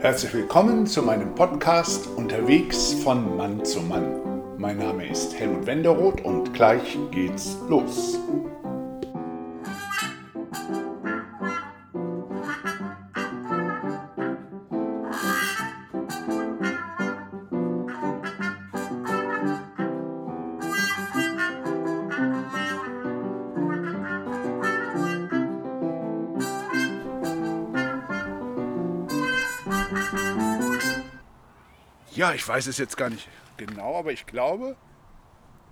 Herzlich willkommen zu meinem Podcast Unterwegs von Mann zu Mann. Mein Name ist Helmut Wenderoth und gleich geht's los. Ja, ich weiß es jetzt gar nicht genau, aber ich glaube,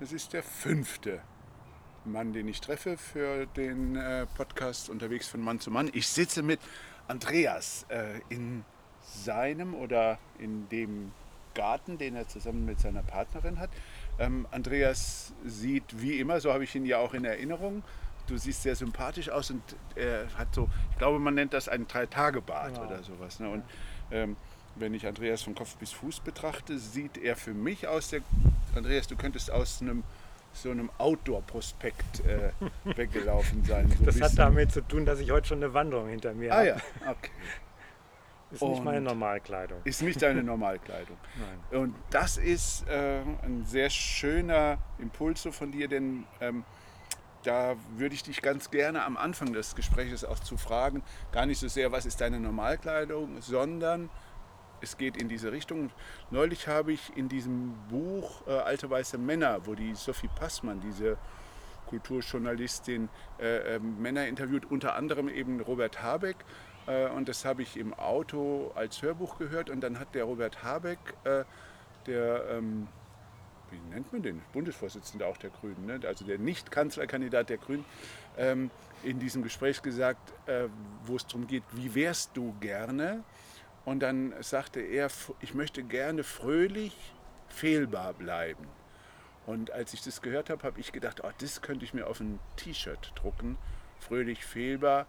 es ist der fünfte Mann, den ich treffe für den äh, Podcast unterwegs von Mann zu Mann. Ich sitze mit Andreas äh, in seinem oder in dem Garten, den er zusammen mit seiner Partnerin hat. Ähm, Andreas sieht wie immer, so habe ich ihn ja auch in Erinnerung. Du siehst sehr sympathisch aus und er hat so, ich glaube, man nennt das einen Drei-Tage-Bart genau. oder sowas. Ne? Und ähm, wenn ich Andreas von Kopf bis Fuß betrachte, sieht er für mich aus der. Andreas, du könntest aus einem so einem Outdoor-Prospekt äh, weggelaufen sein. So das hat damit zu tun, dass ich heute schon eine Wanderung hinter mir ah, habe. Ah ja, okay. Ist nicht meine Normalkleidung. Ist nicht deine Normalkleidung. Nein. Und das ist äh, ein sehr schöner Impuls so von dir, denn ähm, da würde ich dich ganz gerne am Anfang des Gesprächs auch zu fragen, gar nicht so sehr, was ist deine Normalkleidung, sondern es geht in diese Richtung. Neulich habe ich in diesem Buch äh, Alte weiße Männer, wo die Sophie Passmann, diese Kulturjournalistin, äh, äh, Männer interviewt, unter anderem eben Robert Habeck. Äh, und das habe ich im Auto als Hörbuch gehört. Und dann hat der Robert Habeck, äh, der, ähm, wie nennt man den? Bundesvorsitzender auch der Grünen, ne? also der Nicht-Kanzlerkandidat der Grünen, ähm, in diesem Gespräch gesagt, äh, wo es darum geht, wie wärst du gerne? Und dann sagte er, ich möchte gerne fröhlich fehlbar bleiben. Und als ich das gehört habe, habe ich gedacht, oh, das könnte ich mir auf ein T-Shirt drucken. Fröhlich fehlbar.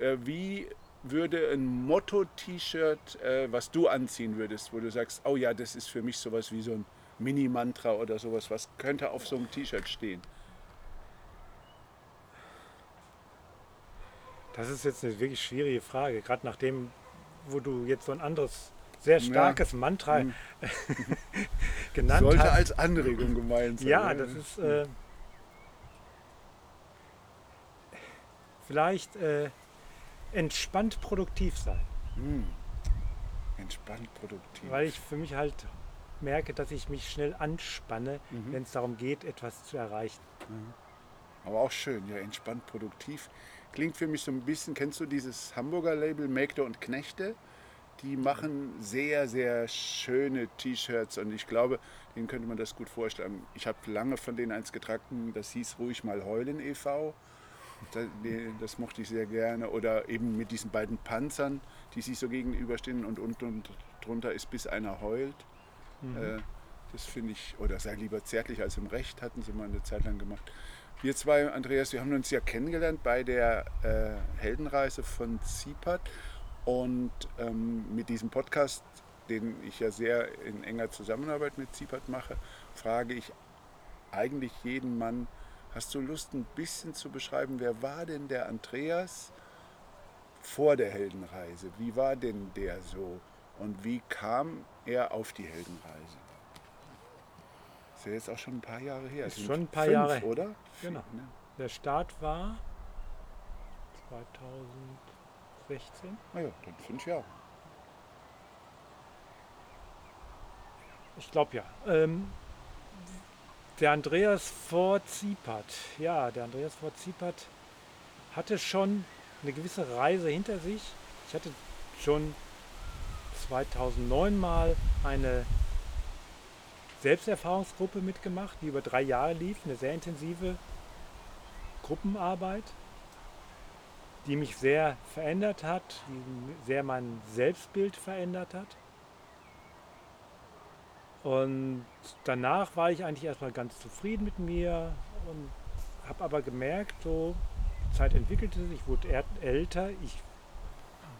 Äh, wie würde ein Motto-T-Shirt, äh, was du anziehen würdest, wo du sagst, oh ja, das ist für mich sowas wie so ein Mini-Mantra oder sowas, was könnte auf so einem T-Shirt stehen? Das ist jetzt eine wirklich schwierige Frage, gerade nachdem, wo du jetzt so ein anderes, sehr starkes ja. Mantra mhm. genannt Sollte hast. Sollte als Anregung gemeint sein. Ja, das ist äh, vielleicht äh, entspannt produktiv sein. Mhm. Entspannt produktiv. Weil ich für mich halt merke, dass ich mich schnell anspanne, mhm. wenn es darum geht, etwas zu erreichen. Mhm. Aber auch schön, ja, entspannt produktiv. Klingt für mich so ein bisschen, kennst du dieses Hamburger Label Mägde und Knechte? Die machen sehr, sehr schöne T-Shirts und ich glaube, denen könnte man das gut vorstellen. Ich habe lange von denen eins getragen, das hieß Ruhig mal heulen e.V. Das, das, mochte ich sehr gerne. Oder eben mit diesen beiden Panzern, die sich so gegenüberstehen und unten und drunter ist bis einer heult. Mhm. Äh, das finde ich, oder sei lieber zärtlich als im Recht, hatten sie mal eine Zeit lang gemacht. Wir zwei, Andreas, wir haben uns ja kennengelernt bei der äh, Heldenreise von Zipat und ähm, mit diesem Podcast, den ich ja sehr in enger Zusammenarbeit mit Zipat mache, frage ich eigentlich jeden Mann, hast du Lust ein bisschen zu beschreiben, wer war denn der Andreas vor der Heldenreise? Wie war denn der so und wie kam er auf die Heldenreise? Ist ja jetzt auch schon ein paar Jahre her. Ist schon ein paar fünf, Jahre. oder? Genau. Ne? Der Start war 2016. Na ja, dann fünf Jahre. Ich glaube ja. Ähm, der Andreas vor Ziepert, ja, der Andreas vor Ziepert hatte schon eine gewisse Reise hinter sich. Ich hatte schon 2009 mal eine Selbsterfahrungsgruppe mitgemacht, die über drei Jahre lief, eine sehr intensive Gruppenarbeit, die mich sehr verändert hat, die sehr mein Selbstbild verändert hat. Und danach war ich eigentlich erstmal ganz zufrieden mit mir und habe aber gemerkt, so die Zeit entwickelte sich, ich wurde älter. Ich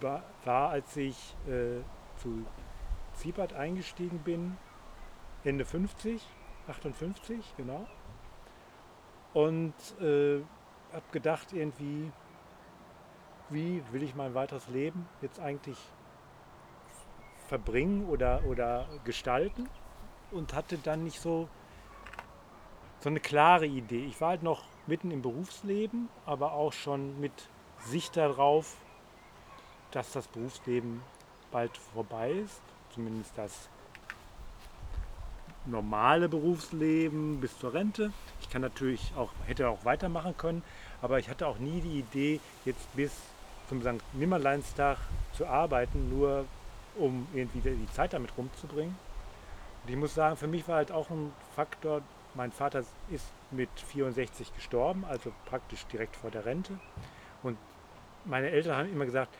war, als ich äh, zu Ziebert eingestiegen bin, Ende 50, 58, genau. Und äh, habe gedacht irgendwie, wie will ich mein weiteres Leben jetzt eigentlich verbringen oder, oder gestalten und hatte dann nicht so, so eine klare Idee. Ich war halt noch mitten im Berufsleben, aber auch schon mit Sicht darauf, dass das Berufsleben bald vorbei ist, zumindest das normale Berufsleben bis zur Rente. Ich kann natürlich auch, hätte auch weitermachen können, aber ich hatte auch nie die Idee, jetzt bis zum St. Nimmerleinstag zu arbeiten, nur um irgendwie die Zeit damit rumzubringen. Und ich muss sagen, für mich war halt auch ein Faktor, mein Vater ist mit 64 gestorben, also praktisch direkt vor der Rente. Und meine Eltern haben immer gesagt,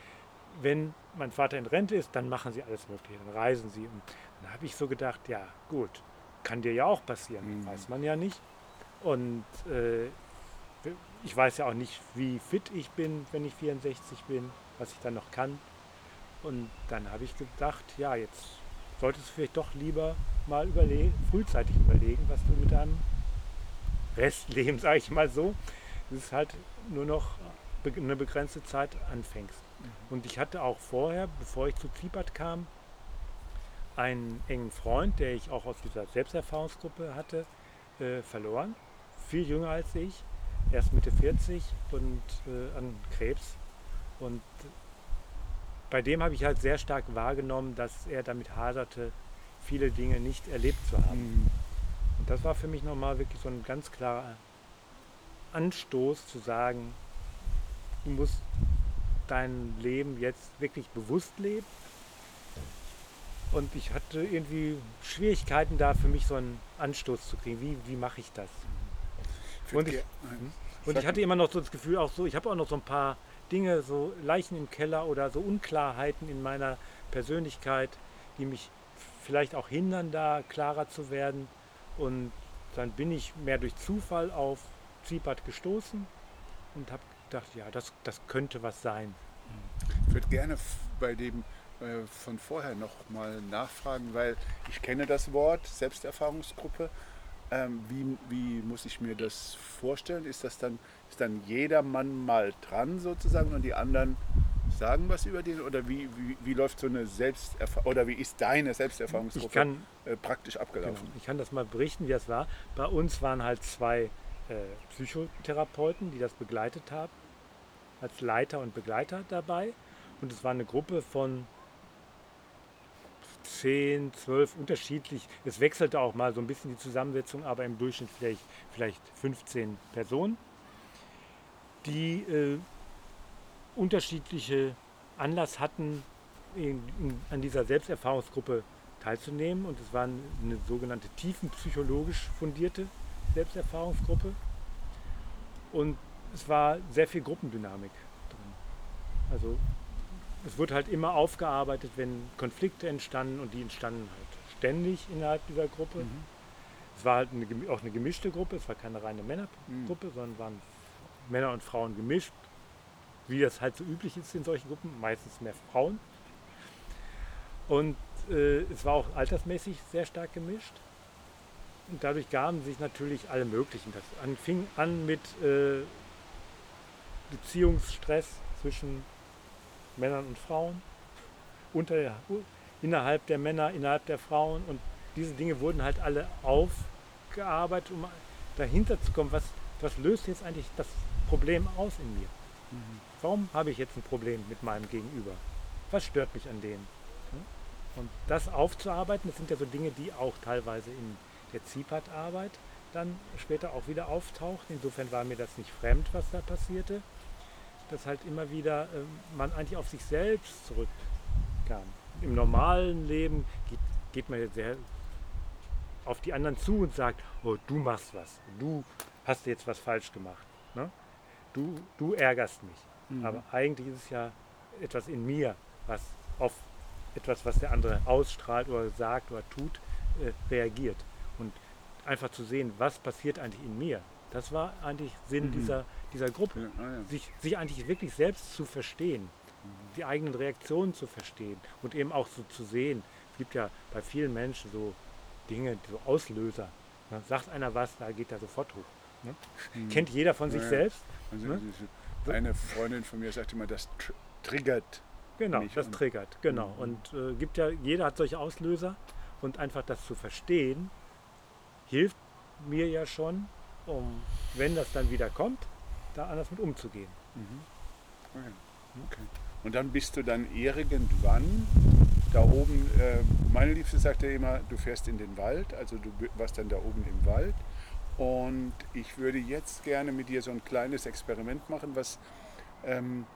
wenn mein Vater in Rente ist, dann machen sie alles Mögliche, dann reisen sie. Und dann habe ich so gedacht, ja gut, kann dir ja auch passieren, mhm. weiß man ja nicht. Und äh, ich weiß ja auch nicht, wie fit ich bin, wenn ich 64 bin, was ich dann noch kann. Und dann habe ich gedacht, ja, jetzt solltest du vielleicht doch lieber mal überlegen, frühzeitig überlegen, was du mit deinem Restleben, sage ich mal so, das ist halt nur noch eine begrenzte Zeit anfängst. Mhm. Und ich hatte auch vorher, bevor ich zu Zipat kam, einen engen Freund, der ich auch aus dieser Selbsterfahrungsgruppe hatte, äh, verloren. Viel jünger als ich, erst Mitte 40 und äh, an Krebs. Und bei dem habe ich halt sehr stark wahrgenommen, dass er damit haderte, viele Dinge nicht erlebt zu haben. Mhm. Und das war für mich nochmal wirklich so ein ganz klarer Anstoß zu sagen, du musst dein Leben jetzt wirklich bewusst leben und ich hatte irgendwie Schwierigkeiten da für mich so einen Anstoß zu kriegen. Wie, wie mache ich das? Und ich, und ich hatte immer noch so das Gefühl, auch so, ich habe auch noch so ein paar Dinge, so Leichen im Keller oder so Unklarheiten in meiner Persönlichkeit, die mich vielleicht auch hindern, da klarer zu werden. Und dann bin ich mehr durch Zufall auf Zipat gestoßen und habe gedacht, ja, das, das könnte was sein. Ich würde gerne bei dem von vorher noch mal nachfragen, weil ich kenne das Wort Selbsterfahrungsgruppe. Ähm, wie, wie muss ich mir das vorstellen? Ist das dann, ist dann jeder Mann mal dran sozusagen und die anderen sagen was über den? Oder wie, wie, wie läuft so eine Selbsterfahrung oder wie ist deine Selbsterfahrungsgruppe kann, äh, praktisch abgelaufen? Genau, ich kann das mal berichten, wie es war. Bei uns waren halt zwei äh, Psychotherapeuten, die das begleitet haben, als Leiter und Begleiter dabei. Und es war eine Gruppe von 10, 12 unterschiedlich. Es wechselte auch mal so ein bisschen die Zusammensetzung, aber im Durchschnitt vielleicht, vielleicht 15 Personen, die äh, unterschiedliche Anlass hatten, in, in, an dieser Selbsterfahrungsgruppe teilzunehmen. Und es war eine sogenannte tiefenpsychologisch fundierte Selbsterfahrungsgruppe. Und es war sehr viel Gruppendynamik drin. Also es wurde halt immer aufgearbeitet, wenn Konflikte entstanden und die entstanden halt ständig innerhalb dieser Gruppe. Mhm. Es war halt eine, auch eine gemischte Gruppe, es war keine reine Männergruppe, mhm. sondern waren Männer und Frauen gemischt, wie das halt so üblich ist in solchen Gruppen, meistens mehr Frauen. Und äh, es war auch altersmäßig sehr stark gemischt. Und dadurch gaben sich natürlich alle möglichen. Das an, fing an mit äh, Beziehungsstress zwischen Männern und Frauen, unter, innerhalb der Männer, innerhalb der Frauen. Und diese Dinge wurden halt alle aufgearbeitet, um dahinter zu kommen, was, was löst jetzt eigentlich das Problem aus in mir. Mhm. Warum habe ich jetzt ein Problem mit meinem Gegenüber? Was stört mich an dem? Und das aufzuarbeiten, das sind ja so Dinge, die auch teilweise in der ZIPAT-Arbeit dann später auch wieder auftaucht. Insofern war mir das nicht fremd, was da passierte dass halt immer wieder äh, man eigentlich auf sich selbst zurückkam. Im normalen Leben geht, geht man jetzt sehr auf die anderen zu und sagt, oh, du machst was, du hast jetzt was falsch gemacht. Ne? Du, du ärgerst mich. Mhm. Aber eigentlich ist es ja etwas in mir, was auf etwas, was der andere ausstrahlt oder sagt oder tut, äh, reagiert. Und einfach zu sehen, was passiert eigentlich in mir. Das war eigentlich Sinn mhm. dieser, dieser Gruppe. Ja, ah, ja. Sich, sich eigentlich wirklich selbst zu verstehen, die eigenen Reaktionen zu verstehen und eben auch so zu sehen. Es gibt ja bei vielen Menschen so Dinge, so Auslöser. Ne? Sagt einer was, da geht er sofort hoch. Ne? Mhm. Kennt jeder von sich ja, selbst. Also, ne? Eine Freundin von mir sagte immer, das tr triggert Genau, Nicht das triggert, genau. Mhm. Und äh, gibt ja, jeder hat solche Auslöser und einfach das zu verstehen, hilft mir ja schon, um, wenn das dann wieder kommt, da anders mit umzugehen. Okay. Okay. Und dann bist du dann irgendwann da oben, äh, meine Liebste sagte immer, du fährst in den Wald, also du warst dann da oben im Wald. Und ich würde jetzt gerne mit dir so ein kleines Experiment machen, was ähm,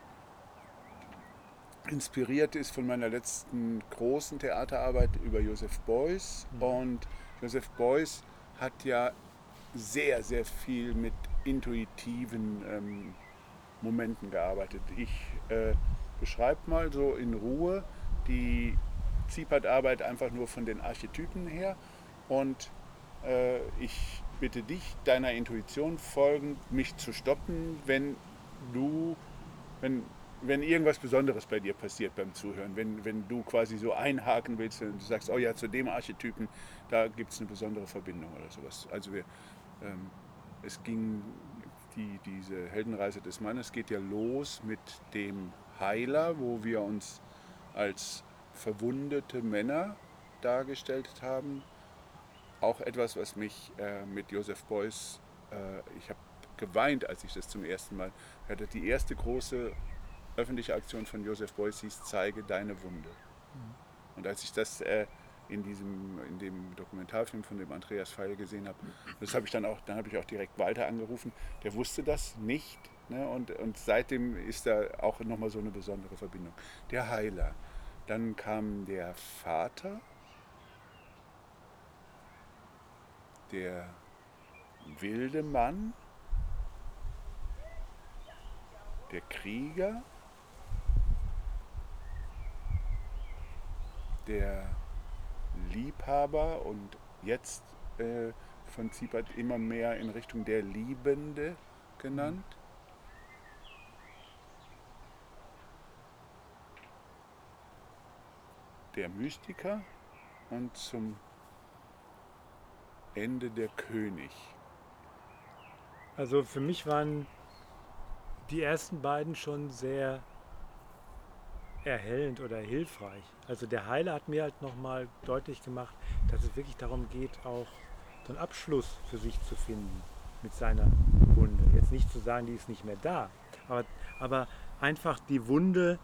inspiriert ist von meiner letzten großen Theaterarbeit über Joseph Beuys. Und Joseph Beuys hat ja sehr, sehr viel mit intuitiven ähm, Momenten gearbeitet. Ich äh, beschreibe mal so in Ruhe die Ziepert-Arbeit einfach nur von den Archetypen her und äh, ich bitte dich, deiner Intuition folgend, mich zu stoppen, wenn du, wenn, wenn irgendwas Besonderes bei dir passiert beim Zuhören, wenn, wenn du quasi so einhaken willst und du sagst, oh ja, zu dem Archetypen, da gibt es eine besondere Verbindung oder sowas. Also wir, ähm, es ging, die, diese Heldenreise des Mannes geht ja los mit dem Heiler, wo wir uns als verwundete Männer dargestellt haben. Auch etwas, was mich äh, mit Joseph Beuys, äh, ich habe geweint, als ich das zum ersten Mal hörte. Die erste große öffentliche Aktion von Joseph Beuys hieß Zeige deine Wunde. Und als ich das äh, in, diesem, in dem Dokumentarfilm von dem Andreas Feil gesehen habe, das habe ich dann auch, dann habe ich auch direkt Walter angerufen. Der wusste das nicht. Ne? Und, und seitdem ist da auch nochmal so eine besondere Verbindung. Der Heiler. Dann kam der Vater, der wilde Mann, der Krieger, der Liebhaber und jetzt äh, von Ziepert immer mehr in Richtung der Liebende genannt. Der Mystiker und zum Ende der König. Also für mich waren die ersten beiden schon sehr erhellend oder hilfreich. Also der Heiler hat mir halt nochmal deutlich gemacht, dass es wirklich darum geht, auch so einen Abschluss für sich zu finden mit seiner Wunde. Jetzt nicht zu sagen, die ist nicht mehr da, aber, aber einfach die Wunde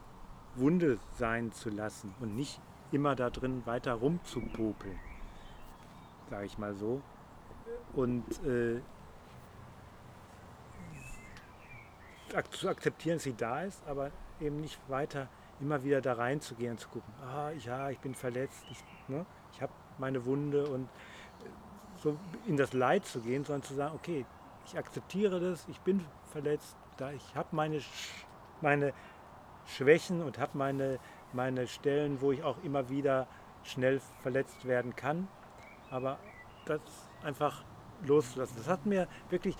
Wunde sein zu lassen und nicht immer da drin weiter rumzupopeln, sage ich mal so. Und äh, zu akzeptieren, dass sie da ist, aber eben nicht weiter immer wieder da reinzugehen und zu gucken, ah, ja, ich bin verletzt, ich, ne, ich habe meine Wunde und äh, so in das Leid zu gehen, sondern zu sagen, okay, ich akzeptiere das, ich bin verletzt, da ich habe meine, meine Schwächen und habe meine, meine Stellen, wo ich auch immer wieder schnell verletzt werden kann, aber das einfach loslassen. Das hat mir wirklich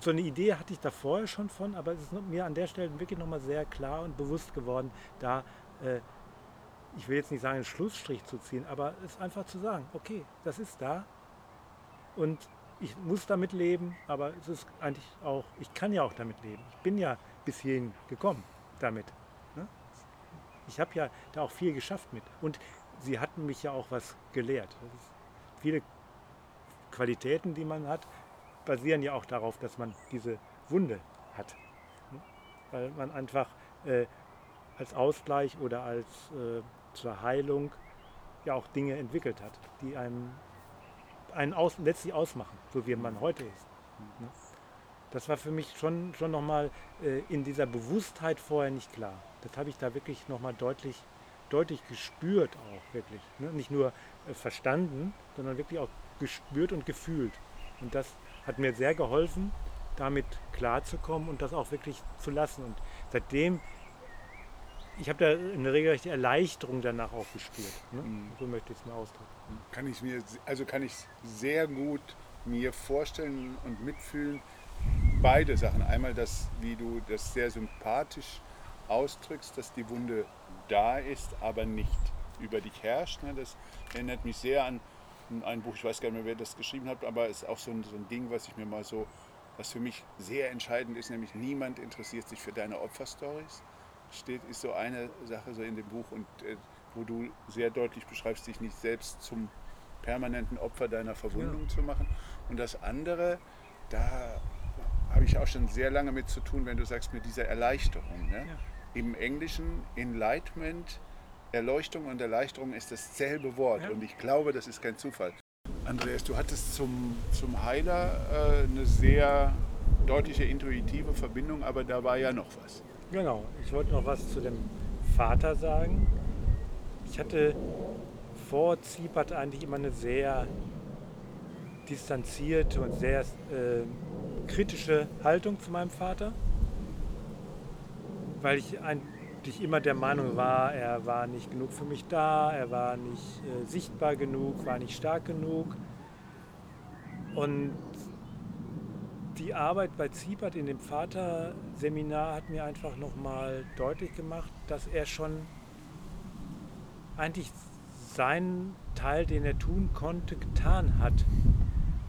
so eine Idee hatte ich da vorher schon von, aber es ist mir an der Stelle wirklich nochmal sehr klar und bewusst geworden, da, äh, ich will jetzt nicht sagen, einen Schlussstrich zu ziehen, aber es einfach zu sagen, okay, das ist da und ich muss damit leben, aber es ist eigentlich auch, ich kann ja auch damit leben. Ich bin ja bis hierhin gekommen damit. Ne? Ich habe ja da auch viel geschafft mit. Und sie hatten mich ja auch was gelehrt. Viele Qualitäten, die man hat, basieren ja auch darauf, dass man diese Wunde hat. Ne? Weil man einfach äh, als Ausgleich oder als äh, zur Heilung ja auch Dinge entwickelt hat, die einem einen aus, letztlich ausmachen, so wie man heute ist. Ne? Das war für mich schon, schon nochmal äh, in dieser Bewusstheit vorher nicht klar. Das habe ich da wirklich nochmal deutlich, deutlich gespürt auch wirklich. Ne? Nicht nur äh, verstanden, sondern wirklich auch gespürt und gefühlt. Und das hat mir sehr geholfen, damit klarzukommen und das auch wirklich zu lassen. Und seitdem, ich habe da eine regelrechte Erleichterung danach auch gespürt. Ne? Mhm. So möchte ich es mir ausdrücken. Kann ich mir, also kann ich sehr gut mir vorstellen und mitfühlen. Beide Sachen. Einmal das, wie du das sehr sympathisch ausdrückst, dass die Wunde da ist, aber nicht über dich herrscht. ne? Das erinnert mich sehr an ein Buch, ich weiß gar nicht mehr, wer das geschrieben hat, aber es ist auch so ein, so ein Ding, was ich mir mal so, was für mich sehr entscheidend ist, nämlich niemand interessiert sich für deine Opferstories. steht, ist so eine Sache so in dem Buch und äh, wo du sehr deutlich beschreibst, dich nicht selbst zum permanenten Opfer deiner Verwundung ja. zu machen. Und das andere, da habe ich auch schon sehr lange mit zu tun, wenn du sagst, mit dieser Erleichterung. Ne? Ja. Im Englischen Enlightenment, Erleuchtung und Erleichterung ist dasselbe Wort. Ja. Und ich glaube, das ist kein Zufall. Andreas, du hattest zum, zum Heiler äh, eine sehr deutliche intuitive Verbindung, aber da war ja noch was. Genau, ich wollte noch was zu dem Vater sagen. Ich hatte vor Ziepert eigentlich immer eine sehr distanzierte und sehr äh, kritische Haltung zu meinem Vater, weil ich eigentlich immer der Meinung war, er war nicht genug für mich da, er war nicht äh, sichtbar genug, war nicht stark genug. Und die Arbeit bei Ziepert in dem Vaterseminar hat mir einfach nochmal deutlich gemacht, dass er schon eigentlich seinen Teil, den er tun konnte, getan hat.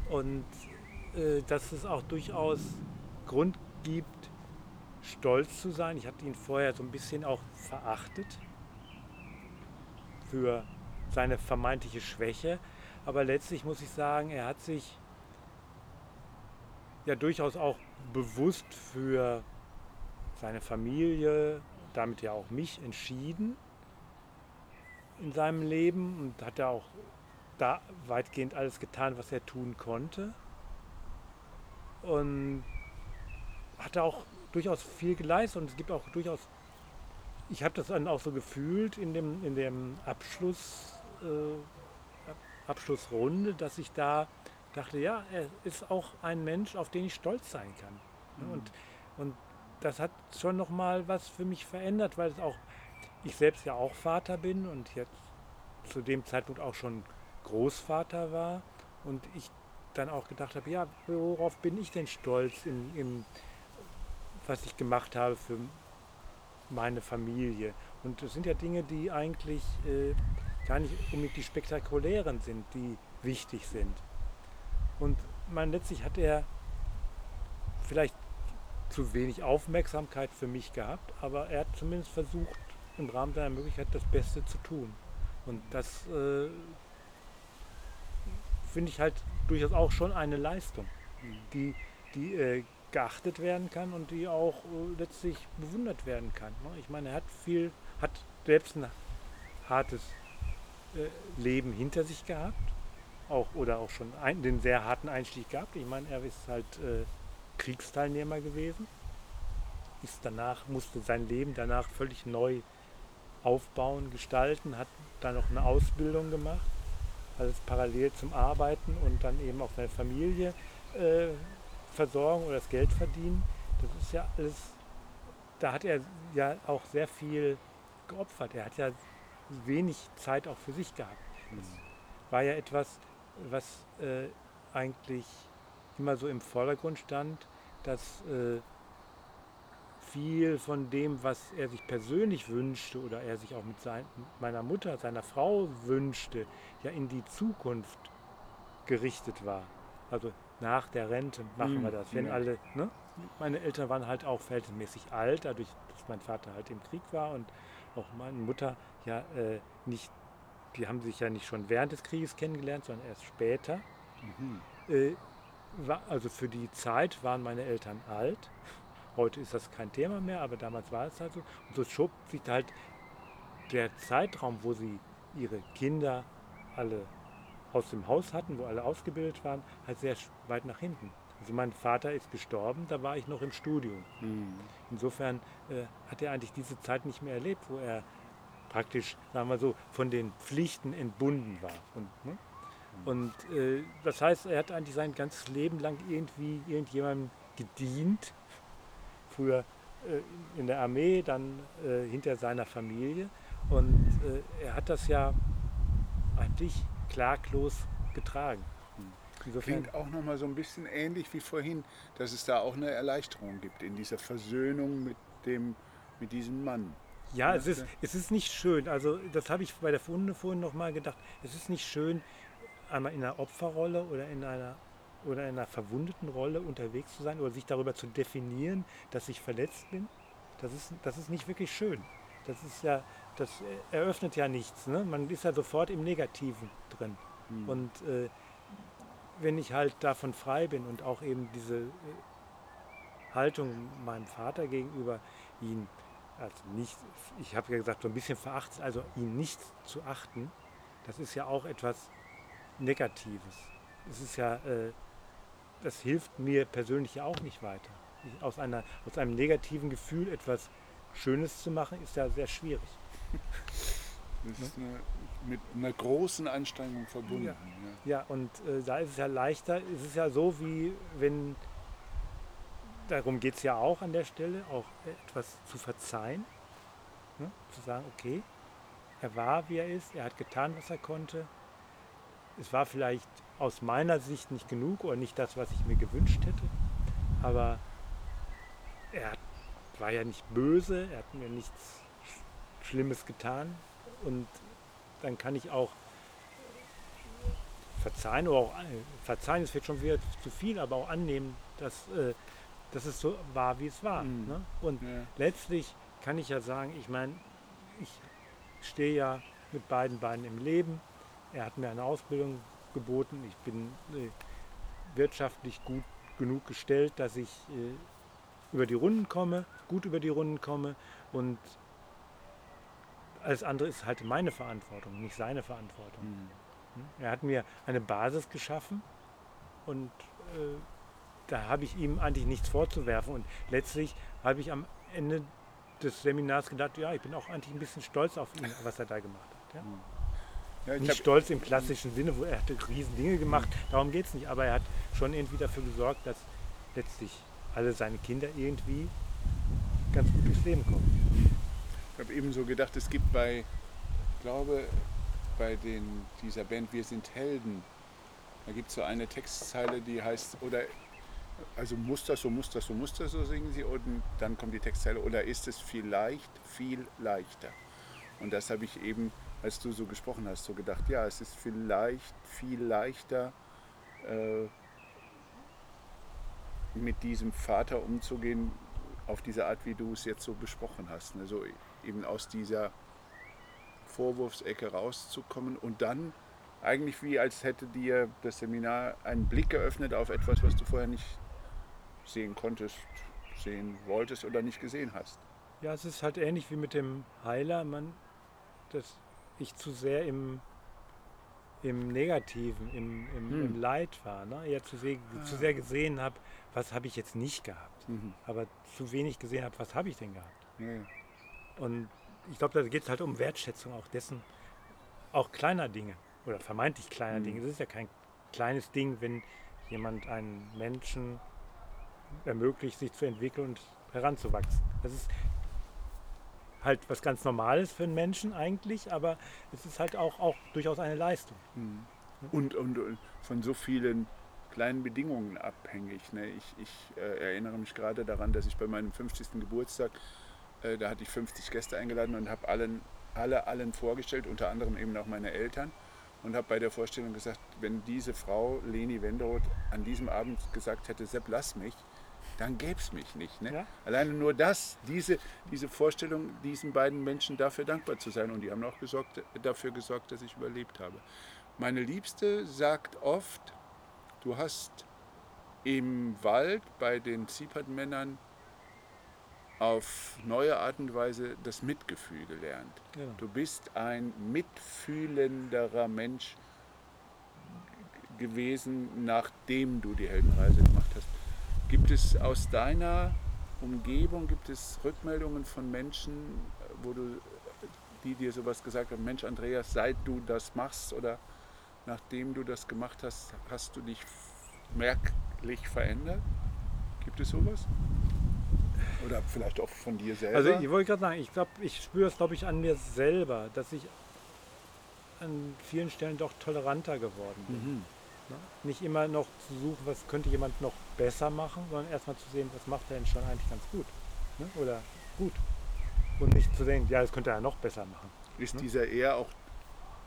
Und äh, dass es auch durchaus Grund gibt, stolz zu sein. Ich hatte ihn vorher so ein bisschen auch verachtet für seine vermeintliche Schwäche. Aber letztlich muss ich sagen, er hat sich ja durchaus auch bewusst für seine Familie, damit ja auch mich entschieden in seinem Leben und hat ja auch da weitgehend alles getan, was er tun konnte. Und hat auch durchaus viel geleistet und es gibt auch durchaus, ich habe das dann auch so gefühlt in dem, in dem Abschluss, äh, Abschlussrunde, dass ich da dachte, ja, er ist auch ein Mensch, auf den ich stolz sein kann. Mhm. Und, und das hat schon nochmal was für mich verändert, weil es auch, ich selbst ja auch Vater bin und jetzt zu dem Zeitpunkt auch schon Großvater war und ich dann auch gedacht habe, ja, worauf bin ich denn stolz, in, in, was ich gemacht habe für meine Familie. Und das sind ja Dinge, die eigentlich äh, gar nicht unbedingt die spektakulären sind, die wichtig sind. Und man, letztlich hat er vielleicht zu wenig Aufmerksamkeit für mich gehabt, aber er hat zumindest versucht, im Rahmen seiner Möglichkeit das Beste zu tun. Und das äh, finde ich halt durchaus auch schon eine Leistung, mhm. die, die äh, geachtet werden kann und die auch äh, letztlich bewundert werden kann. Ne? Ich meine, er hat viel, hat selbst ein hartes äh, Leben hinter sich gehabt, auch oder auch schon ein, den sehr harten Einstieg gehabt. Ich meine, er ist halt äh, Kriegsteilnehmer gewesen, ist danach musste sein Leben danach völlig neu aufbauen, gestalten, hat dann noch eine Ausbildung gemacht, alles parallel zum Arbeiten und dann eben auch seine Familie äh, versorgen oder das Geld verdienen. Das ist ja alles, da hat er ja auch sehr viel geopfert. Er hat ja wenig Zeit auch für sich gehabt. Das war ja etwas, was äh, eigentlich immer so im Vordergrund stand, dass äh, viel von dem, was er sich persönlich wünschte oder er sich auch mit sein, meiner Mutter, seiner Frau wünschte, ja in die Zukunft gerichtet war. Also nach der Rente machen wir mhm. das. Wenn alle, ne? Meine Eltern waren halt auch verhältnismäßig alt, dadurch, dass mein Vater halt im Krieg war und auch meine Mutter ja äh, nicht, die haben sich ja nicht schon während des Krieges kennengelernt, sondern erst später. Mhm. Äh, war, also für die Zeit waren meine Eltern alt Heute ist das kein Thema mehr, aber damals war es halt so. Und so schob sich halt der Zeitraum, wo sie ihre Kinder alle aus dem Haus hatten, wo alle ausgebildet waren, halt sehr weit nach hinten. Also mein Vater ist gestorben, da war ich noch im Studium. Mhm. Insofern äh, hat er eigentlich diese Zeit nicht mehr erlebt, wo er praktisch, sagen wir so, von den Pflichten entbunden war. Und, ne? mhm. und äh, das heißt, er hat eigentlich sein ganzes Leben lang irgendwie irgendjemandem gedient, früher äh, in der Armee, dann äh, hinter seiner Familie. Und äh, er hat das ja eigentlich klaglos getragen. Insofern Klingt auch nochmal so ein bisschen ähnlich wie vorhin, dass es da auch eine Erleichterung gibt in dieser Versöhnung mit, dem, mit diesem Mann. Ja, es ist, es ist nicht schön. Also das habe ich bei der Funde vorhin nochmal gedacht. Es ist nicht schön, einmal in einer Opferrolle oder in einer oder in einer verwundeten Rolle unterwegs zu sein oder sich darüber zu definieren, dass ich verletzt bin. Das ist, das ist nicht wirklich schön. Das ist ja, das eröffnet ja nichts. Ne? Man ist ja sofort im Negativen drin. Mhm. Und äh, wenn ich halt davon frei bin und auch eben diese äh, Haltung meinem Vater gegenüber, ihn also nicht, ich habe ja gesagt, so ein bisschen verachtet, also ihn nicht zu achten, das ist ja auch etwas Negatives. Es ist ja, äh, das hilft mir persönlich ja auch nicht weiter. Ich, aus, einer, aus einem negativen Gefühl etwas Schönes zu machen, ist ja sehr schwierig. Das ist eine, mit einer großen Anstrengung verbunden. Ja, ja. und äh, da ist es ja leichter, es ist ja so wie wenn, darum geht es ja auch an der Stelle, auch etwas zu verzeihen, ne? zu sagen, okay, er war, wie er ist, er hat getan, was er konnte. Es war vielleicht aus meiner Sicht nicht genug oder nicht das, was ich mir gewünscht hätte, aber er war ja nicht böse, er hat mir nichts Schlimmes getan und dann kann ich auch verzeihen oder auch verzeihen ist vielleicht schon wieder zu viel, aber auch annehmen, dass, äh, dass es so war, wie es war. Mhm. Ne? Und ja. letztlich kann ich ja sagen, ich meine, ich stehe ja mit beiden Beinen im Leben. Er hat mir eine Ausbildung geboten. Ich bin äh, wirtschaftlich gut genug gestellt, dass ich äh, über die Runden komme, gut über die Runden komme und alles andere ist halt meine Verantwortung, nicht seine Verantwortung. Mhm. Er hat mir eine Basis geschaffen und äh, da habe ich ihm eigentlich nichts vorzuwerfen. Und letztlich habe ich am Ende des Seminars gedacht, ja, ich bin auch eigentlich ein bisschen stolz auf ihn, was er da gemacht hat. Ja? Mhm. Ja, nicht stolz im klassischen Sinne, wo er hatte riesen Dinge gemacht, darum geht es nicht, aber er hat schon irgendwie dafür gesorgt, dass letztlich alle seine Kinder irgendwie ganz gut durchs Leben kommen. Ich habe eben so gedacht, es gibt bei, ich glaube, bei den, dieser Band Wir sind Helden, da gibt es so eine Textzeile, die heißt, oder also muss das so, muss das so, muss das so, singen sie. Und dann kommt die Textzeile, oder ist es vielleicht viel leichter? Und das habe ich eben, als du so gesprochen hast, so gedacht, ja, es ist vielleicht viel leichter, äh, mit diesem Vater umzugehen, auf diese Art, wie du es jetzt so besprochen hast. Ne? So eben aus dieser Vorwurfsecke rauszukommen und dann eigentlich wie als hätte dir das Seminar einen Blick geöffnet auf etwas, was du vorher nicht sehen konntest, sehen wolltest oder nicht gesehen hast. Ja, es ist halt ähnlich wie mit dem Heiler, man, dass ich zu sehr im, im Negativen, im, im, hm. im Leid war. Ne? Ja, zu, sehr, ah. zu sehr gesehen habe, was habe ich jetzt nicht gehabt. Mhm. Aber zu wenig gesehen habe, was habe ich denn gehabt. Ja. Und ich glaube, da geht es halt um Wertschätzung auch dessen, auch kleiner Dinge oder vermeintlich kleiner mhm. Dinge. Es ist ja kein kleines Ding, wenn jemand einen Menschen ermöglicht, sich zu entwickeln und heranzuwachsen. Das ist halt was ganz Normales für einen Menschen eigentlich, aber es ist halt auch, auch durchaus eine Leistung. Mhm. Und, und, und, von so vielen kleinen Bedingungen abhängig. Ne? Ich, ich äh, erinnere mich gerade daran, dass ich bei meinem 50. Geburtstag äh, da hatte ich 50 Gäste eingeladen und habe allen, alle allen vorgestellt, unter anderem eben auch meine Eltern. Und habe bei der Vorstellung gesagt, wenn diese Frau, Leni Wenderoth, an diesem Abend gesagt hätte, Sepp, lass mich, dann gäbe es mich nicht. Ne? Ja? Alleine nur das, diese, diese Vorstellung, diesen beiden Menschen dafür dankbar zu sein. Und die haben auch gesorgt, dafür gesorgt, dass ich überlebt habe. Meine Liebste sagt oft, du hast im Wald bei den Ziepert-Männern auf neue Art und Weise das Mitgefühl gelernt. Genau. Du bist ein mitfühlenderer Mensch gewesen, nachdem du die Heldenreise gemacht hast. Gibt es aus deiner Umgebung, gibt es Rückmeldungen von Menschen, wo du, die dir sowas gesagt haben, Mensch Andreas, seit du das machst oder nachdem du das gemacht hast, hast du dich merklich verändert? Gibt es sowas? Oder vielleicht auch von dir selber? Also ich wollte gerade sagen, ich glaube, ich spüre es, glaube ich, an mir selber, dass ich an vielen Stellen doch toleranter geworden bin. Mhm. Ne? Nicht immer noch zu suchen, was könnte jemand noch besser machen, sondern erstmal zu sehen, was macht er denn schon eigentlich ganz gut. Ne? Oder gut. Und nicht zu sehen, ja, das könnte er noch besser machen. Ist ne? dieser eher auch,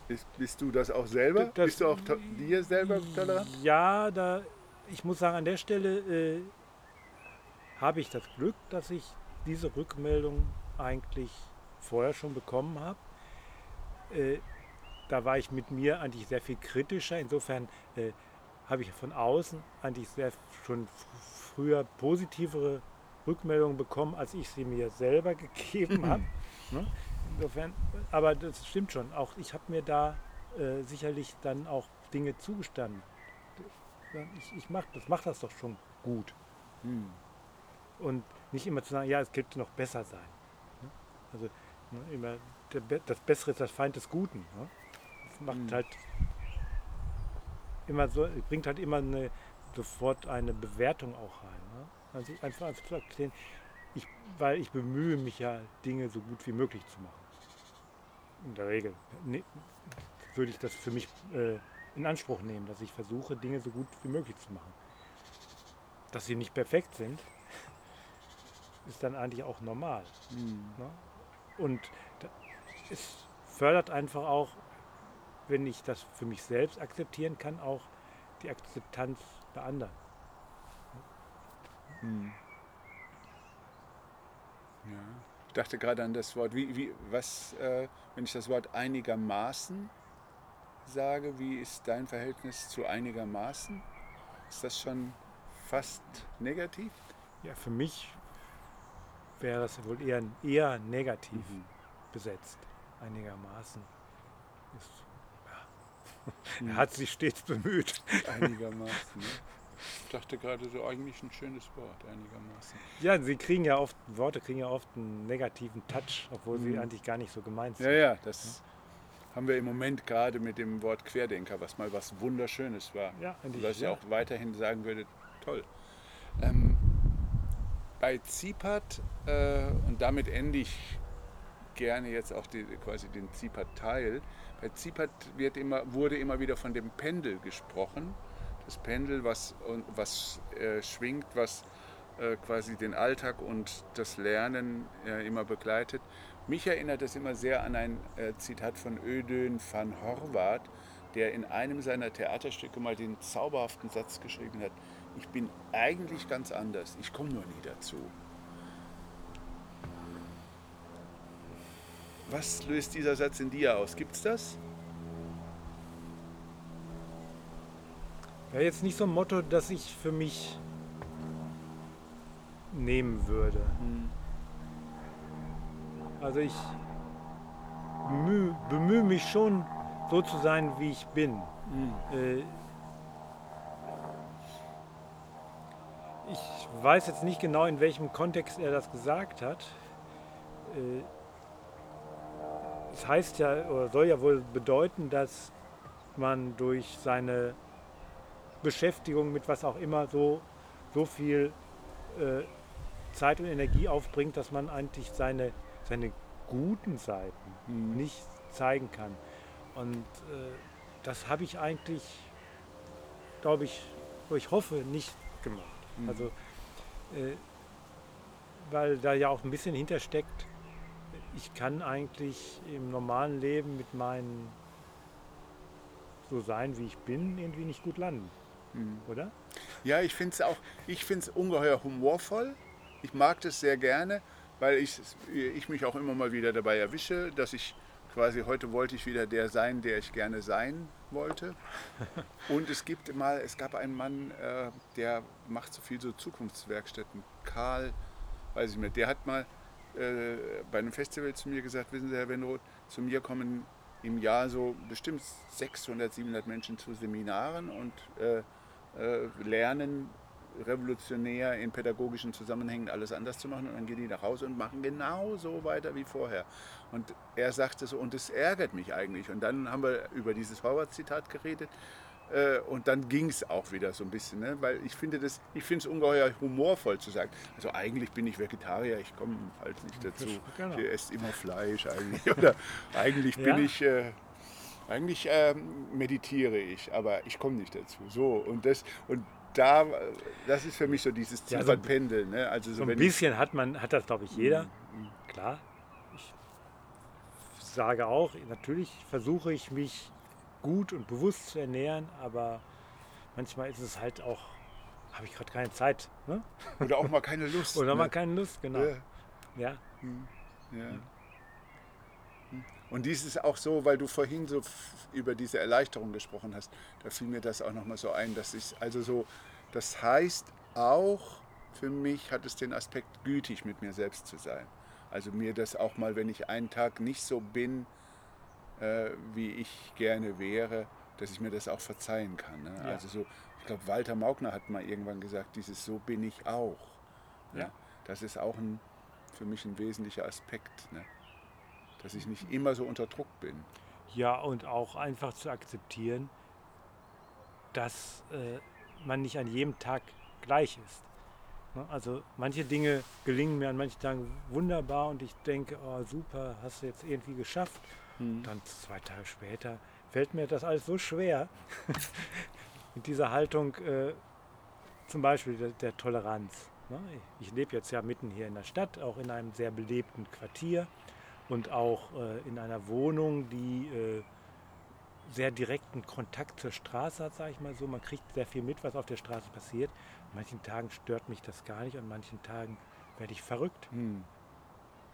ist, bist du das auch selber? Das, bist du auch dir selber tolerant? Ja, da, ich muss sagen, an der Stelle äh, habe ich das Glück, dass ich diese Rückmeldung eigentlich vorher schon bekommen habe. Äh, da war ich mit mir eigentlich sehr viel kritischer. Insofern äh, habe ich von außen eigentlich sehr schon früher positivere Rückmeldungen bekommen, als ich sie mir selber gegeben habe. ne? Insofern, aber das stimmt schon. Auch ich habe mir da äh, sicherlich dann auch Dinge zugestanden. Ich, ich mach, das macht das doch schon gut. Hm. Und nicht immer zu sagen, ja, es könnte noch besser sein. ne? Also ne, immer das Bessere ist das Feind des Guten. ne? Das macht Mhm. halt immer so, bringt halt immer eine, sofort eine Bewertung auch rein. Also einfach, einfach zu erklären, ich, weil ich bemühe mich ja, Dinge so gut wie möglich zu machen. In der Regel ne, würde ich das für mich äh, in Anspruch nehmen, dass ich versuche, Dinge so gut wie möglich zu machen. Dass sie nicht perfekt sind, ist dann eigentlich auch normal. Hm. Ne? Und es fördert einfach auch, wenn ich das für mich selbst akzeptieren kann, auch die Akzeptanz bei anderen. Hm. Ja. Ich dachte gerade an das Wort, wie, wie, was, äh, wenn ich das Wort einigermaßen sage, wie ist dein Verhältnis zu einigermaßen? Ist das schon fast negativ? Ja, für mich wäre das wohl eher, eher negativ Mhm. besetzt, einigermaßen. Ist, ja. Mhm. Er hat sich stets bemüht. Einigermaßen. Ne? Ich dachte gerade so eigentlich ein schönes Wort, einigermaßen. Ja, sie kriegen ja oft, Worte kriegen ja oft einen negativen Touch, obwohl sie Mhm. eigentlich gar nicht so gemeint sind. Ja, ja, das haben wir im Moment gerade mit dem Wort Querdenker, was mal was Wunderschönes war. Ja, eigentlich, was ich ja. auch weiterhin sagen würde, toll. Ähm, bei Zipat, äh, und damit ende ich gerne jetzt auch die, quasi den Zipat-Teil, bei Zipat wird immer, wurde immer wieder von dem Pendel gesprochen. Das Pendel, was, was äh, schwingt, was äh, quasi den Alltag und das Lernen äh, immer begleitet. Mich erinnert das immer sehr an ein äh, Zitat von Ödön van Horvath, der in einem seiner Theaterstücke mal den zauberhaften Satz geschrieben hat, ich bin eigentlich ganz anders, ich komme nur nie dazu. Was löst dieser Satz in dir aus? Gibt's das? Wäre jetzt nicht so ein Motto, das ich für mich nehmen würde. Also ich bemühe, bemühe mich schon, so zu sein, wie ich bin. Äh, ich weiß jetzt nicht genau, in welchem Kontext er das gesagt hat. Äh, es heißt ja, oder soll ja wohl bedeuten, dass man durch seine Beschäftigung mit was auch immer so, so viel äh, Zeit und Energie aufbringt, dass man eigentlich seine, seine guten Seiten Mhm. nicht zeigen kann. Und äh, das habe ich eigentlich, glaube ich, wo ich hoffe, nicht gemacht. Mhm. Also, äh, weil da ja auch ein bisschen hintersteckt, ich kann eigentlich im normalen Leben mit meinen so sein, wie ich bin, irgendwie nicht gut landen, Mhm. oder? Ja, ich finde es auch, ich finde es ungeheuer humorvoll. Ich mag das sehr gerne, weil ich, ich mich auch immer mal wieder dabei erwische, dass ich quasi heute wollte ich wieder der sein, der ich gerne sein wollte. Und es gibt mal, es gab einen Mann, äh, der macht so viel so Zukunftswerkstätten. Karl, weiß ich nicht, der hat mal äh, bei einem Festival zu mir gesagt, wissen Sie, Herr Wenroth, zu mir kommen im Jahr so bestimmt 600, 700 Menschen zu Seminaren und äh, äh, lernen revolutionär in pädagogischen Zusammenhängen alles anders zu machen und dann gehen die nach Hause und machen genau so weiter wie vorher. Und er sagte so, und das ärgert mich eigentlich. Und dann haben wir über dieses Horvath-Zitat geredet äh, und dann ging es auch wieder so ein bisschen, ne? weil ich finde das, ich finde es ungeheuer humorvoll zu sagen, also eigentlich bin ich Vegetarier, ich komme halt nicht dazu, Genau. ich esse immer Fleisch eigentlich oder eigentlich bin Ja. ich... Äh, eigentlich ähm, meditiere ich, aber ich komme nicht dazu. So und das und da, das ist für mich so dieses Ja, so ein- Ziffernpendel. Ne? Also so, So ein bisschen hat man, hat das glaube ich jeder. Mhm. Klar. Ich sage auch, natürlich versuche ich mich gut und bewusst zu ernähren, aber manchmal ist es halt auch, habe ich gerade keine Zeit. Ne? Oder auch mal keine Lust. Oder ne? mal keine Lust, genau. Ja. Ja. Ja. Und dies ist auch so, weil du vorhin so über diese Erleichterung gesprochen hast, da fiel mir das auch nochmal so ein, dass ich, also so, das heißt auch, für mich hat es den Aspekt, gütig mit mir selbst zu sein. Also mir das auch mal, wenn ich einen Tag nicht so bin, äh, wie ich gerne wäre, dass ich mir das auch verzeihen kann. Ne? Ja. Also so, ich glaube, Walter Maugner hat mal irgendwann gesagt, dieses So bin ich auch. Ne? Ja. Das ist auch ein, für mich ein wesentlicher Aspekt. Ne? Dass ich nicht immer so unter Druck bin. Ja, und auch einfach zu akzeptieren, dass äh, man nicht an jedem Tag gleich ist. Ne? Also manche Dinge gelingen mir an manchen Tagen wunderbar und ich denke, oh super, hast du jetzt irgendwie geschafft. Dann zwei Tage später fällt mir das alles so schwer. Mit dieser Haltung äh, zum Beispiel der, der Toleranz. Ne? Ich, ich lebe jetzt ja mitten hier in der Stadt, auch in einem sehr belebten Quartier und auch äh, in einer Wohnung, die äh, sehr direkten Kontakt zur Straße hat, sage ich mal so. Man kriegt sehr viel mit, was auf der Straße passiert. An manchen Tagen stört mich das gar nicht, an manchen Tagen werde ich verrückt, Hm.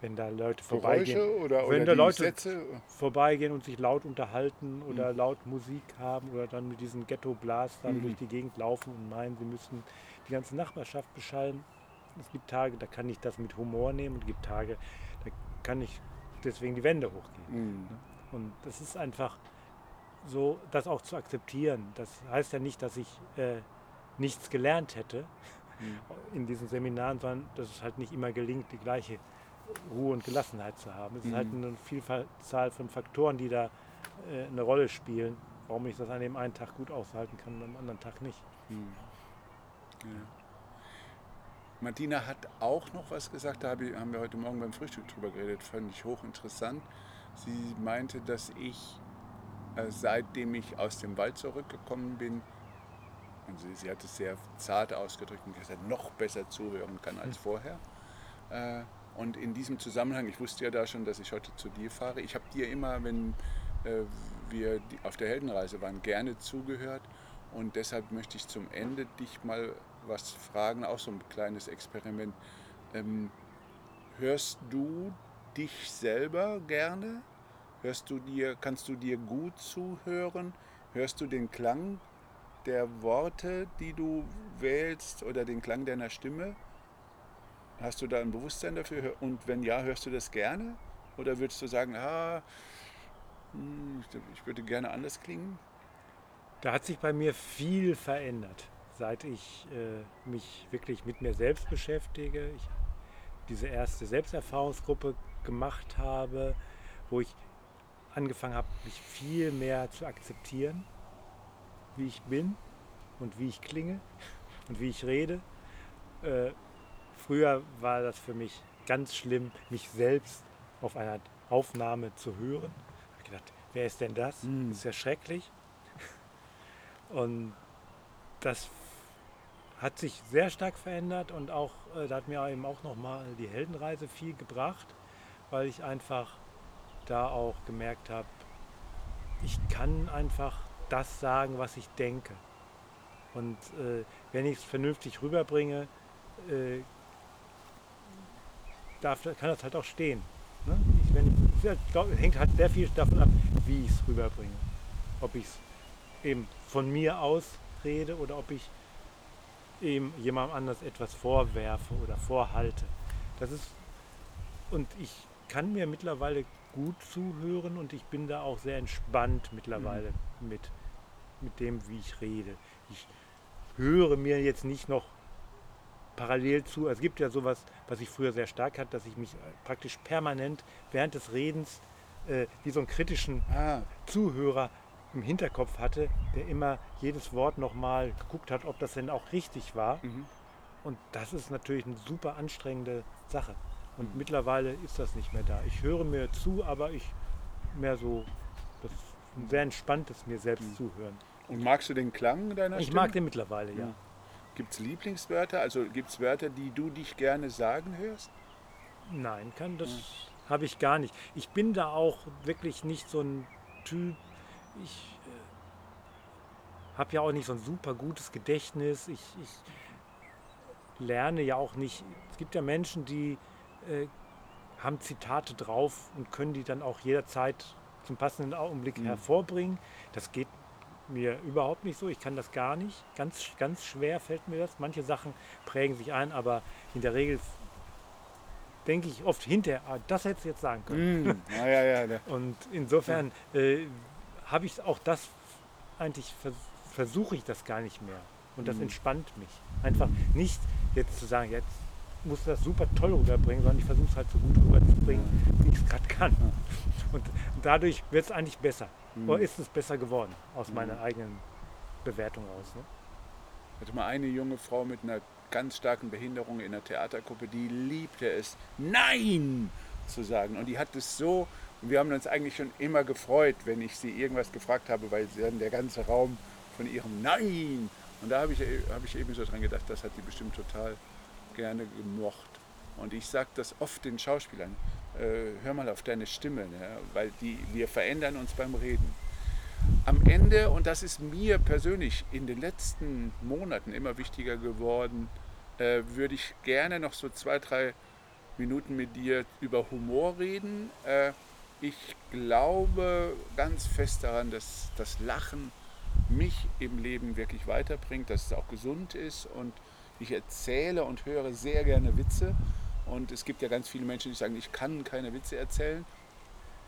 wenn da Leute vorbeigehen, oder, Wenn oder da Leute- Sätze? vorbeigehen und sich laut unterhalten oder Mhm. laut Musik haben oder dann mit diesen Ghetto-Blastern Mhm. durch die Gegend laufen und meinen, sie müssten die ganze Nachbarschaft beschallen. Es gibt Tage, da kann ich das mit Humor nehmen und es gibt Tage, da kann ich deswegen die Wände hochgehen. Hm. Und das ist einfach so, das auch zu akzeptieren. Das heißt ja nicht, dass ich äh, nichts gelernt hätte Mhm. in diesen Seminaren, sondern dass es halt nicht immer gelingt, die gleiche Ruhe und Gelassenheit zu haben. Es ist halt Mhm. eine Vielzahl von Faktoren, die da äh, eine Rolle spielen, warum ich das an dem einen Tag gut aushalten kann und am anderen Tag nicht. Hm. Ja. Martina hat auch noch was gesagt, da haben wir heute Morgen beim Frühstück drüber geredet, fand ich hochinteressant. Sie meinte, dass ich, äh, seitdem ich aus dem Wald zurückgekommen bin, und sie, sie hat es sehr zart ausgedrückt und gesagt, noch besser zuhören kann als vorher. Äh, und in diesem Zusammenhang, ich wusste ja da schon, dass ich heute zu dir fahre. Ich habe dir immer, wenn äh, wir auf der Heldenreise waren, gerne zugehört. Und deshalb möchte ich zum Ende dich mal was fragen, auch so ein kleines Experiment. Ähm, hörst du dich selber gerne? Hörst du dir, kannst du dir gut zuhören? Hörst du den Klang der Worte, die du wählst oder den Klang deiner Stimme? Hast du da ein Bewusstsein dafür? Und wenn ja, hörst du das gerne? Oder würdest du sagen, ah, hm, ich würde gerne anders klingen? Da hat sich bei mir viel verändert, seit ich äh, mich wirklich mit mir selbst beschäftige. Ich diese erste Selbsterfahrungsgruppe gemacht habe, wo ich angefangen habe, mich viel mehr zu akzeptieren, wie ich bin und wie ich klinge und wie ich rede. Äh, früher war das für mich ganz schlimm, mich selbst auf einer Aufnahme zu hören. Ich habe gedacht, wer ist denn das? Mm. Das ist ja schrecklich. Und das hat sich sehr stark verändert und auch, äh, da hat mir eben auch nochmal die Heldenreise viel gebracht, weil ich einfach da auch gemerkt habe, ich kann einfach das sagen, was ich denke. Und äh, wenn ich es vernünftig rüberbringe, äh, darf, kann das halt auch stehen. Ne? Ich, wenn, ich glaub, hängt halt sehr viel davon ab, wie ich es rüberbringe. Ob ich es eben von mir aus rede oder ob ich eben jemandem anders etwas vorwerfe oder vorhalte. Das ist und ich kann mir mittlerweile gut zuhören und ich bin da auch sehr entspannt mittlerweile mit, mit dem, wie ich rede. Ich höre mir jetzt nicht noch parallel zu. Es gibt ja sowas, was ich früher sehr stark hatte, dass ich mich praktisch permanent während des Redens äh, wie so einen kritischen Ah, Zuhörer im Hinterkopf hatte, der immer jedes Wort nochmal geguckt hat, ob das denn auch richtig war. mhm. Und das ist natürlich eine super anstrengende Sache. Und Mhm. mittlerweile ist das nicht mehr da. Ich höre mir zu, aber ich mehr so, das ist ein sehr entspanntes mir selbst Mhm. zuhören. Und magst du den Klang deiner Ich Stimme? mag den mittlerweile, ja. Ja. Gibt es Lieblingswörter? Also gibt es Wörter, die du dich gerne sagen hörst? Nein, kann das habe ich gar nicht. Ich bin da auch wirklich nicht so ein Typ. Ich äh, habe ja auch nicht so ein super gutes Gedächtnis. Ich, ich lerne ja auch nicht. Es gibt ja Menschen, die äh, haben Zitate drauf und können die dann auch jederzeit zum passenden Augenblick Mhm. hervorbringen. Das geht mir überhaupt nicht so. Ich kann das gar nicht. Ganz, ganz schwer fällt mir das. Manche Sachen prägen sich ein, aber in der Regel denke ich oft hinterher, ah, das hätte ich jetzt sagen können. Mm, ja, ja, ja. Und insofern äh, habe ich auch das eigentlich vers versuche ich das gar nicht mehr. Und das Mhm. entspannt mich. Einfach nicht jetzt zu sagen, jetzt muss das super toll rüberbringen, sondern ich versuche es halt so gut rüberzubringen, wie ich es gerade kann. Und dadurch wird es eigentlich besser. Mhm. Oder ist es besser geworden, aus Mhm. meiner eigenen Bewertung aus. Ne? Ich hatte mal eine junge Frau mit einer ganz starken Behinderung in der Theatergruppe, die liebte es, Nein zu sagen. Und die hat es so, und wir haben uns eigentlich schon immer gefreut, wenn ich sie irgendwas gefragt habe, weil sie dann der ganze Raum von ihrem Nein. Und da habe ich, habe ich eben so dran gedacht, das hat die bestimmt total gerne gemocht. Und ich sage das oft den Schauspielern, äh, hör mal auf deine Stimme, ne? weil die, wir verändern uns beim Reden am Ende, und das ist mir persönlich in den letzten Monaten immer wichtiger geworden, äh, würde ich gerne noch so zwei, drei Minuten mit dir über Humor reden. Äh, ich glaube ganz fest daran, dass das Lachen mich im Leben wirklich weiterbringt, dass es auch gesund ist und ich erzähle und höre sehr gerne Witze. Und es gibt ja ganz viele Menschen, die sagen, ich kann keine Witze erzählen.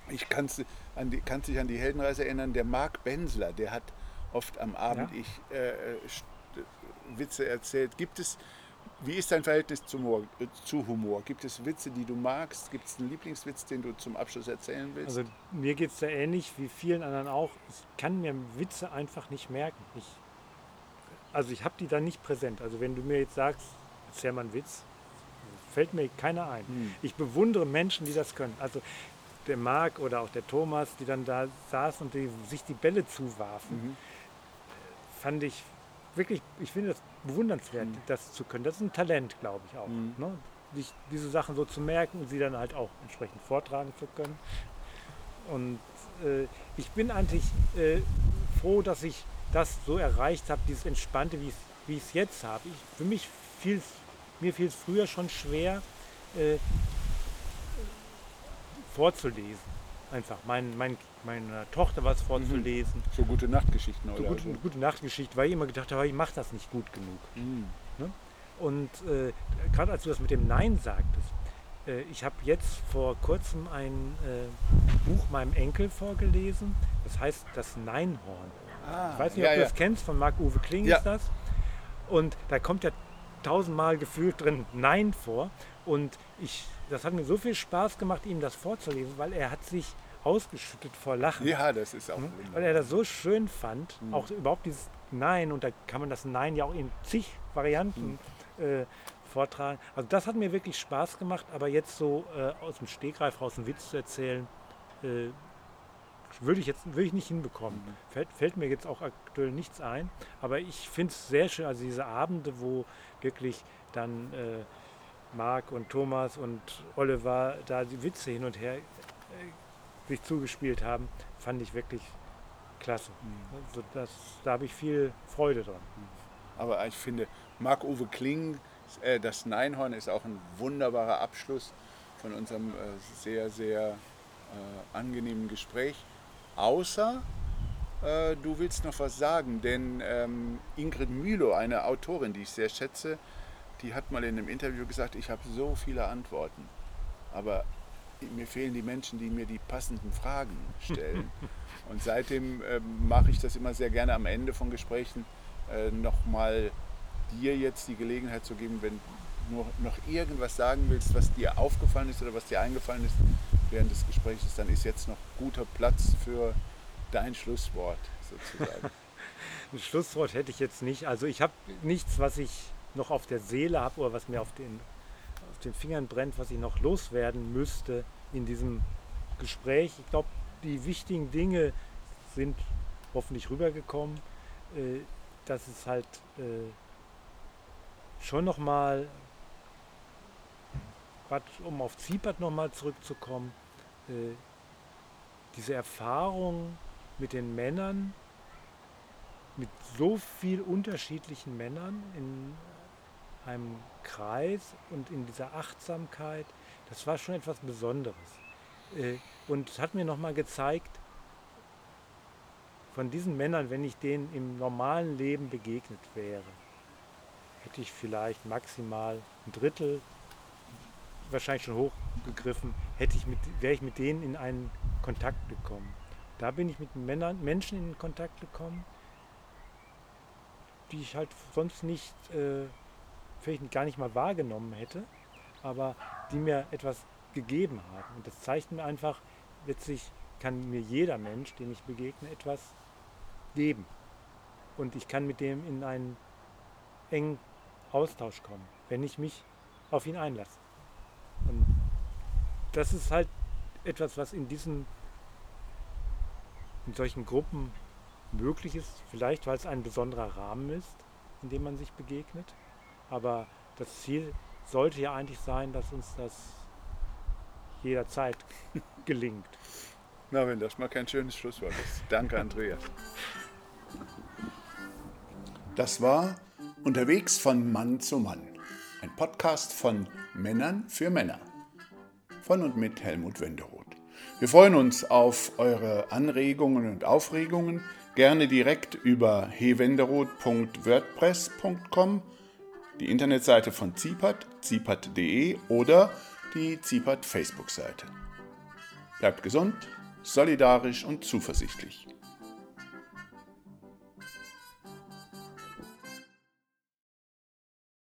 Ich kann dich an die Heldenreise erinnern. Der Marc Bensler, der hat oft am Abend Ja. ich, äh, st- Witze erzählt. Gibt es, wie ist dein Verhältnis zum Humor, äh, zu Humor? Gibt es Witze, die du magst? Gibt es einen Lieblingswitz, den du zum Abschluss erzählen willst? Also mir geht es da ähnlich wie vielen anderen auch. Ich kann mir Witze einfach nicht merken. Ich, also ich habe die dann nicht präsent. Also wenn du mir jetzt sagst, erzähl mal einen Witz, fällt mir keiner ein. Hm. Ich bewundere Menschen, die das können. Also der Marc oder auch der Thomas, die dann da saßen und die, sich die Bälle zuwarfen, Mhm. fand ich wirklich, ich finde das bewundernswert, Mhm. das zu können. Das ist ein Talent, glaube ich auch. Mhm. Ne? Sich diese Sachen so zu merken und sie dann halt auch entsprechend vortragen zu können. Und äh, ich bin eigentlich äh, froh, dass ich das so erreicht habe, dieses Entspannte, wie ich es- jetzt habe. Ich, für mich fiel mir fiel es früher schon schwer, äh, vorzulesen. Einfach. Mein, mein, meiner Tochter was vorzulesen. So gute Nachtgeschichten So oder gute, eine gute Nachtgeschichte, weil ich immer gedacht habe, ich mache das nicht gut genug. Mhm. Und äh, gerade als du das mit dem Nein sagtest, äh, ich habe jetzt vor kurzem ein äh, Buch meinem Enkel vorgelesen, das heißt Das Neinhorn. Ah, Ich weiß nicht, ja, ob du ja. das kennst, von Marc-Uwe Kling Ja. ist das. Und da kommt ja tausendmal gefühlt drin Nein vor. Und ich, das hat mir so viel Spaß gemacht, ihm das vorzulesen, weil er hat sich ausgeschüttet vor Lachen. Ja, das ist auch wunderbar. Weil er das so schön fand, Mhm. auch überhaupt dieses Nein, und da kann man das Nein ja auch in zig Varianten äh, vortragen. Also das hat mir wirklich Spaß gemacht, aber jetzt so äh, aus dem Stegreif raus einen Witz zu erzählen, äh, würde ich jetzt würde ich nicht hinbekommen. Mhm. Fällt, fällt mir jetzt auch aktuell nichts ein, aber ich finde es sehr schön, also diese Abende, wo wirklich dann äh, Marc und Thomas und Oliver da die Witze hin und her äh, sich zugespielt haben, fand ich wirklich klasse. Mhm. Also das, da habe ich viel Freude dran. Aber ich finde, Marc-Uwe Kling, äh, das Neinhorn ist auch ein wunderbarer Abschluss von unserem äh, sehr, sehr äh, angenehmen Gespräch. Außer äh, du willst noch was sagen, denn ähm, Ingrid Mülow, eine Autorin, die ich sehr schätze, die hat mal in einem Interview gesagt, ich habe so viele Antworten, aber mir fehlen die Menschen, die mir die passenden Fragen stellen. Und seitdem ähm, mache ich das immer sehr gerne am Ende von Gesprächen, äh, nochmal dir jetzt die Gelegenheit zu geben, wenn du noch, noch irgendwas sagen willst, was dir aufgefallen ist oder was dir eingefallen ist während des Gesprächs, dann ist jetzt noch guter Platz für dein Schlusswort sozusagen. Ein Schlusswort hätte ich jetzt nicht. Also ich habe nichts, was ich noch auf der Seele habe oder was mir auf den, auf den Fingern brennt, was ich noch loswerden müsste in diesem Gespräch. Ich glaube, die wichtigen Dinge sind hoffentlich rübergekommen. Äh, dass es halt äh, schon nochmal, gerade um auf Ziepert nochmal zurückzukommen, äh, diese Erfahrung mit den Männern, mit so viel unterschiedlichen Männern in einem Kreis und in dieser Achtsamkeit, Das war schon etwas Besonderes. Äh, und hat mir nochmal gezeigt, von diesen Männern, wenn ich denen im normalen Leben begegnet wäre, hätte ich vielleicht maximal ein Drittel, wahrscheinlich schon hochgegriffen, hätte ich mit, wäre ich mit denen in einen Kontakt gekommen. Da bin ich mit Männern, Menschen in Kontakt gekommen, die ich halt sonst nicht, äh, vielleicht gar nicht mal wahrgenommen hätte, aber die mir etwas gegeben haben. Und das zeigt mir einfach, letztlich kann mir jeder Mensch, den ich begegne, etwas geben. Und ich kann mit dem in einen engen Austausch kommen, wenn ich mich auf ihn einlasse. Und das ist halt etwas, was in diesen in solchen Gruppen möglich ist, vielleicht weil es ein besonderer Rahmen ist, in dem man sich begegnet. Aber das Ziel sollte ja eigentlich sein, dass uns das jederzeit gelingt. Na, wenn das mal kein schönes Schlusswort ist. Danke, Andreas. Das war Unterwegs von Mann zu Mann. Ein Podcast von Männern für Männer. Von und mit Helmut Wenderoth. Wir freuen uns auf eure Anregungen und Aufregungen. Gerne direkt über hewenderoth.wordpress.com, die Internetseite von Zipat, zipat.de oder die Zipat Facebook-Seite. Bleibt gesund, solidarisch und zuversichtlich.